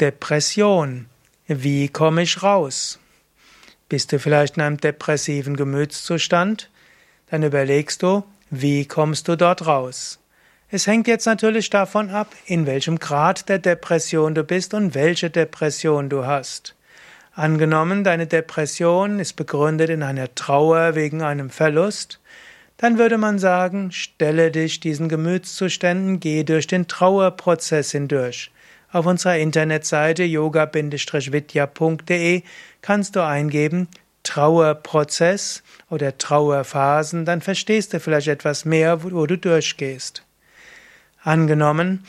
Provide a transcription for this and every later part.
Depression. Wie komme ich raus? Bist du vielleicht in einem depressiven Gemütszustand? Dann überlegst du, wie kommst du dort raus? Es hängt jetzt natürlich davon ab, in welchem Grad der Depression du bist und welche Depression du hast. Angenommen, deine Depression ist begründet in einer Trauer wegen einem Verlust, dann würde man sagen, stelle dich diesen Gemütszuständen, geh durch den Trauerprozess hindurch. Auf unserer Internetseite yoga-vidya.de kannst du eingeben Trauerprozess oder Trauerphasen, dann verstehst du vielleicht etwas mehr, wo du durchgehst. Angenommen,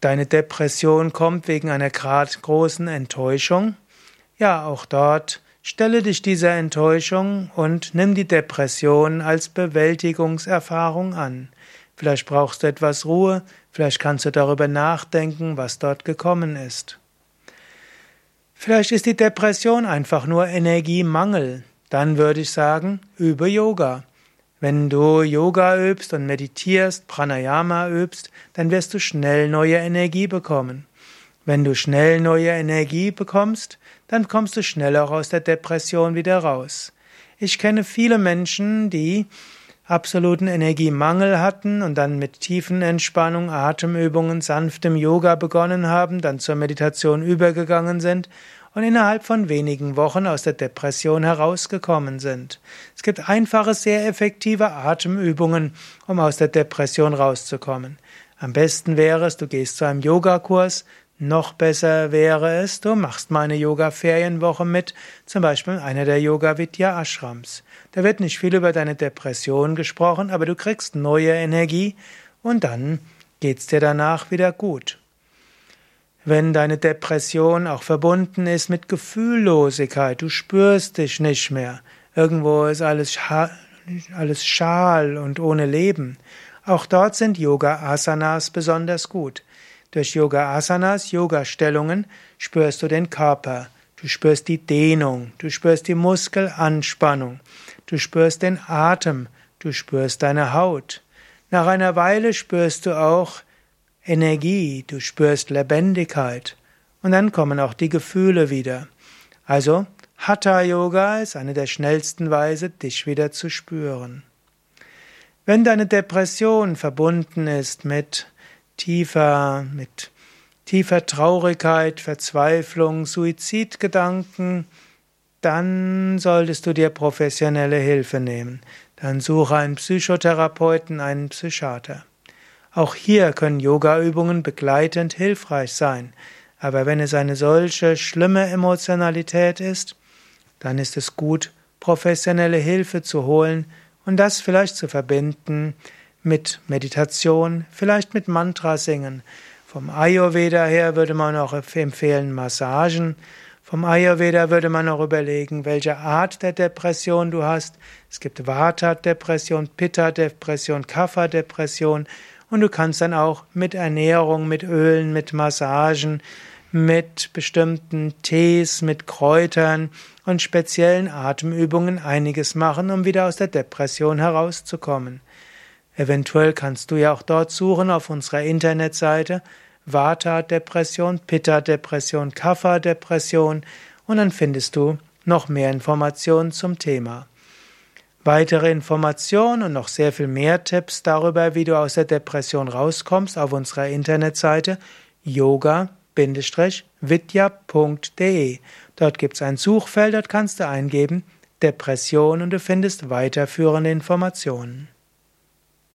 deine Depression kommt wegen einer großen Enttäuschung, ja, auch dort stelle dich dieser Enttäuschung und nimm die Depression als Bewältigungserfahrung an. Vielleicht brauchst du etwas Ruhe, vielleicht kannst du darüber nachdenken, was dort gekommen ist. Vielleicht ist die Depression einfach nur Energiemangel. Dann würde ich sagen, übe Yoga. Wenn du Yoga übst und meditierst, Pranayama übst, dann wirst du schnell neue Energie bekommen. Wenn du schnell neue Energie bekommst, dann kommst du schneller aus der Depression wieder raus. Ich kenne viele Menschen, die absoluten Energiemangel hatten und dann mit tiefen Entspannung, Atemübungen, sanftem Yoga begonnen haben, dann zur Meditation übergegangen sind und innerhalb von wenigen Wochen aus der Depression herausgekommen sind. Es gibt einfache, sehr effektive Atemübungen, um aus der Depression rauszukommen. Am besten wäre es, du gehst zu einem Yogakurs, noch besser wäre es, du machst mal eine Yoga-Ferienwoche mit, zum Beispiel einer der Yoga-Vidya-Ashrams. Da wird nicht viel über deine Depression gesprochen, aber du kriegst neue Energie und dann geht's dir danach wieder gut. Wenn deine Depression auch verbunden ist mit Gefühllosigkeit, du spürst dich nicht mehr, irgendwo ist alles, alles schal und ohne Leben, auch dort sind Yoga-Asanas besonders gut. Durch Yoga-Asanas, Yoga-Stellungen spürst du den Körper, du spürst die Dehnung, du spürst die Muskelanspannung, du spürst den Atem, du spürst deine Haut. Nach einer Weile spürst du auch Energie, du spürst Lebendigkeit und dann kommen auch die Gefühle wieder. Also Hatha Yoga ist eine der schnellsten Weise, dich wieder zu spüren. Wenn deine Depression verbunden ist mit tiefer, mit tiefer Traurigkeit, Verzweiflung, Suizidgedanken, dann solltest du dir professionelle Hilfe nehmen. Dann suche einen Psychotherapeuten, einen Psychiater. Auch hier können Yogaübungen begleitend hilfreich sein. Aber wenn es eine solche schlimme Emotionalität ist, dann ist es gut, professionelle Hilfe zu holen und das vielleicht zu verbinden mit Meditation, vielleicht mit Mantra singen. Vom Ayurveda her würde man auch empfehlen Massagen. Vom Ayurveda würde man auch überlegen, welche Art der Depression du hast. Es gibt Vata-Depression, Pitta-Depression, Kapha-Depression. Und du kannst dann auch mit Ernährung, mit Ölen, mit Massagen, mit bestimmten Tees, mit Kräutern und speziellen Atemübungen einiges machen, um wieder aus der Depression herauszukommen. Eventuell kannst du ja auch dort suchen auf unserer Internetseite Vata-Depression, Pitta-Depression, Kapha-Depression und dann findest du noch mehr Informationen zum Thema. Weitere Informationen und noch sehr viel mehr Tipps darüber, wie du aus der Depression rauskommst, auf unserer Internetseite yoga-vidya.de. Dort gibt es ein Suchfeld, dort kannst du eingeben Depression und du findest weiterführende Informationen.